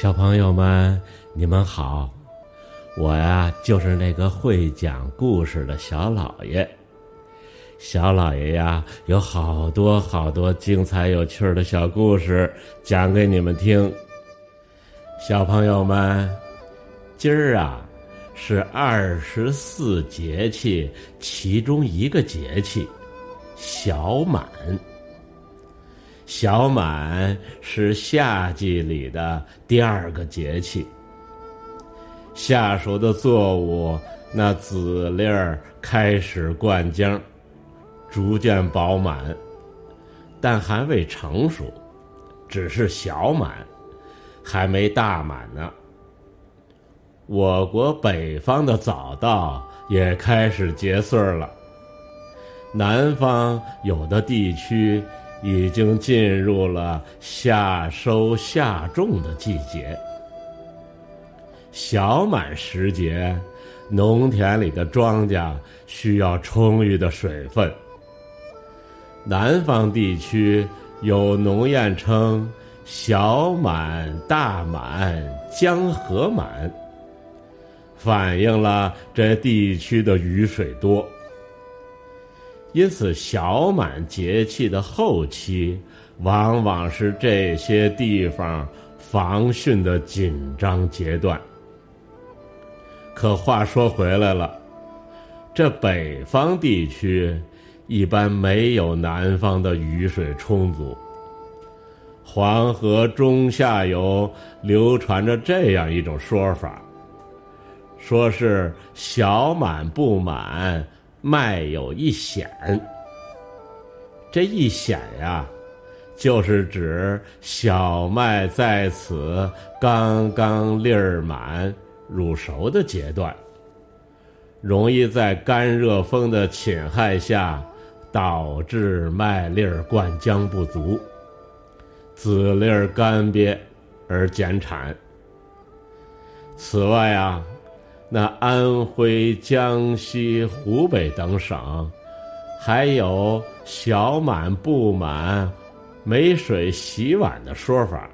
小朋友们，你们好，我呀就是那个会讲故事的小老爷。小老爷呀，有好多好多精彩有趣的小故事讲给你们听。小朋友们，今儿啊是二十四节气其中一个节气——小满。小满是夏季里的第二个节气。夏熟的作物那籽粒儿开始灌浆，逐渐饱满，但还未成熟，只是小满，还没大满呢。我国北方的早稻也开始结穗了，南方有的地区。已经进入了夏收夏种的季节。小满时节，农田里的庄稼需要充裕的水分。南方地区有农谚称“小满、大满、江河满”，反映了这地区的雨水多。因此，小满节气的后期，往往是这些地方防汛的紧张阶段。可话说回来了，这北方地区一般没有南方的雨水充足。黄河中下游流传着这样一种说法，说是小满不满。麦有一显，这一显呀，就是指小麦在此刚刚粒儿满乳熟的阶段，容易在干热风的侵害下，导致麦粒儿灌浆不足，籽粒儿干瘪而减产。此外啊。那安徽、江西、湖北等省，还有小满不满、没水洗碗的说法。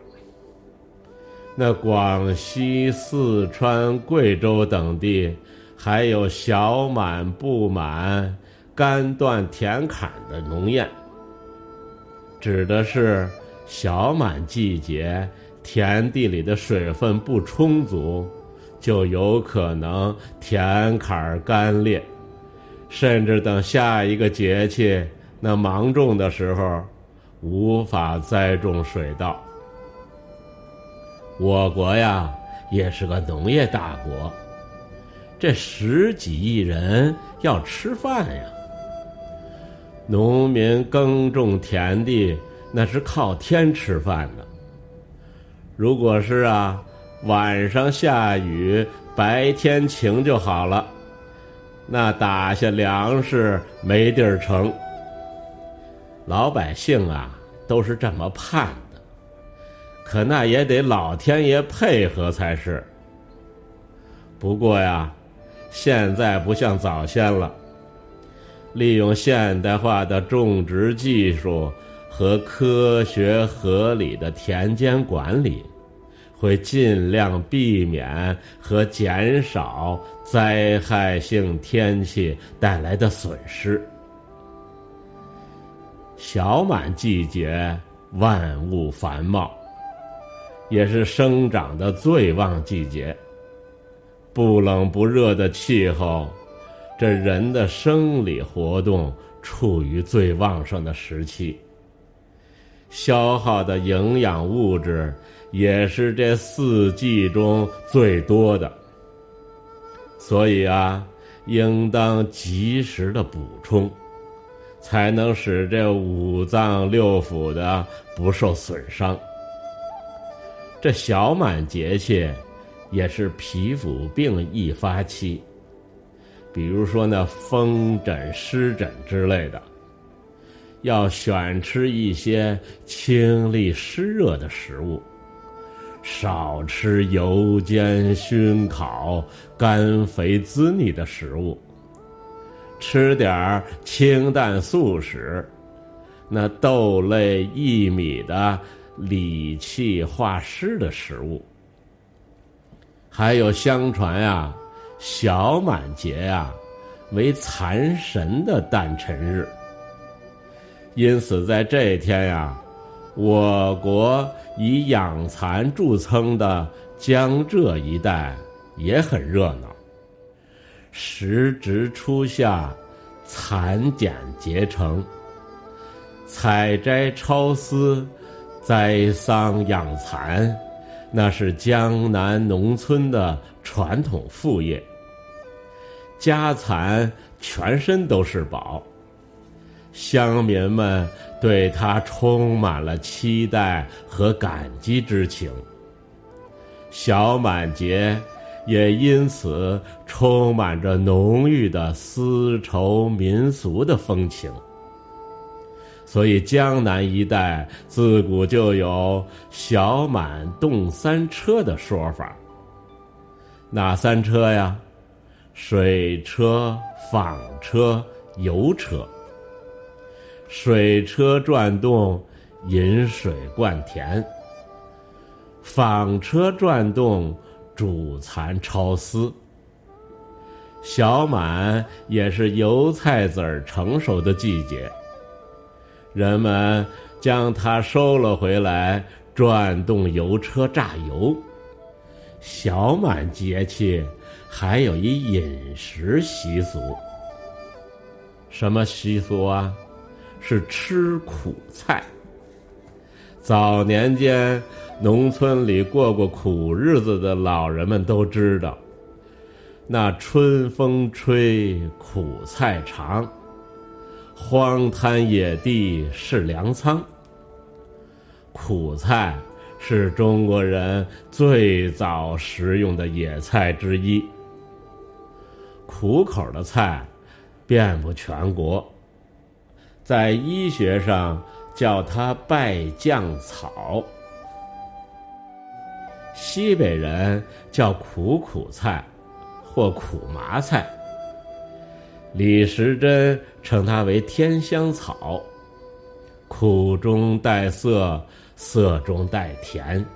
那广西、四川、贵州等地，还有小满不满、干断田坎的农谚，指的是小满季节田地里的水分不充足。就有可能田坎干裂，甚至等下一个节气那芒种的时候，无法栽种水稻。我国呀，也是个农业大国，这十几亿人要吃饭呀。农民耕种田地，那是靠天吃饭的。如果是啊。晚上下雨，白天晴就好了。那打下粮食没地儿盛，老百姓啊都是这么盼的。可那也得老天爷配合才是。不过呀，现在不像早先了，利用现代化的种植技术和科学合理的田间管理。会尽量避免和减少灾害性天气带来的损失。小满季节万物繁茂，也是生长的最旺季节。不冷不热的气候，这人的生理活动处于最旺盛的时期。消耗的营养物质也是这四季中最多的，所以啊，应当及时的补充，才能使这五脏六腑的不受损伤。这小满节气也是皮肤病易发期，比如说那风疹、湿疹之类的。要选吃一些清利湿热的食物，少吃油煎熏烤、甘肥滋腻的食物，吃点儿清淡素食，那豆类、薏米的理气化湿的食物，还有相传呀，小满节呀，为蚕神的诞辰日。因此，在这一天呀，我国以养蚕著称的江浙一带也很热闹。时值初夏，蚕茧结成，采摘抄丝，栽桑养蚕，那是江南农村的传统副业。家蚕全身都是宝。乡民们对他充满了期待和感激之情。小满节也因此充满着浓郁的丝绸民俗的风情。所以江南一带自古就有“小满动三车”的说法。哪三车呀？水车、纺车、油车。水车转动，引水灌田；纺车转动，煮蚕抄丝。小满也是油菜籽儿成熟的季节，人们将它收了回来，转动油车榨油。小满节气还有一饮食习俗，什么习俗啊？是吃苦菜。早年间，农村里过过苦日子的老人们都知道，那春风吹，苦菜长，荒滩野地是粮仓。苦菜是中国人最早食用的野菜之一，苦口的菜遍布全国。在医学上叫它败酱草，西北人叫苦苦菜，或苦麻菜。李时珍称它为天香草，苦中带涩，涩中带甜，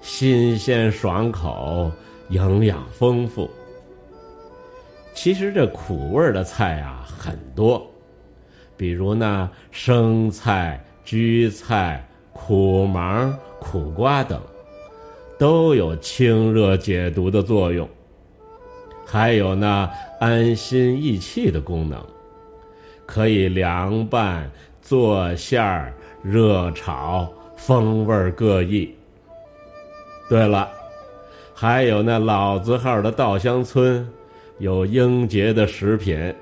新鲜爽口，营养丰富。其实这苦味的菜啊很多。比如那生菜、焗菜、苦芒、苦瓜等，都有清热解毒的作用，还有那安心益气的功能，可以凉拌、做馅儿、热炒，风味各异。对了，还有那老字号的稻香村，有英杰的食品。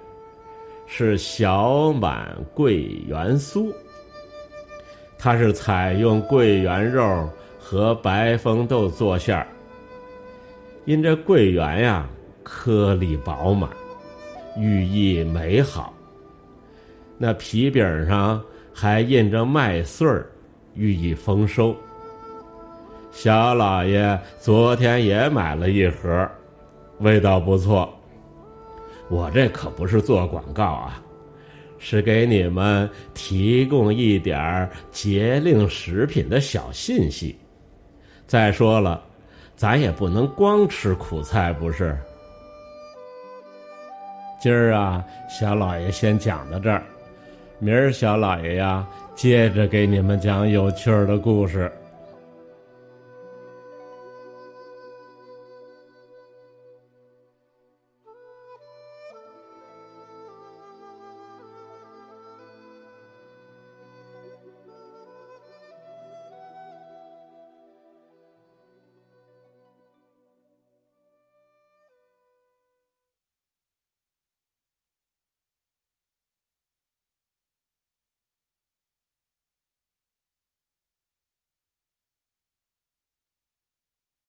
是小满桂圆酥，它是采用桂圆肉和白风豆做馅儿。因这桂圆呀，颗粒饱满，寓意美好。那皮饼上还印着麦穗儿，寓意丰收。小老爷昨天也买了一盒，味道不错。我这可不是做广告啊，是给你们提供一点儿节令食品的小信息。再说了，咱也不能光吃苦菜，不是？今儿啊，小老爷先讲到这儿，明儿小老爷呀，接着给你们讲有趣儿的故事。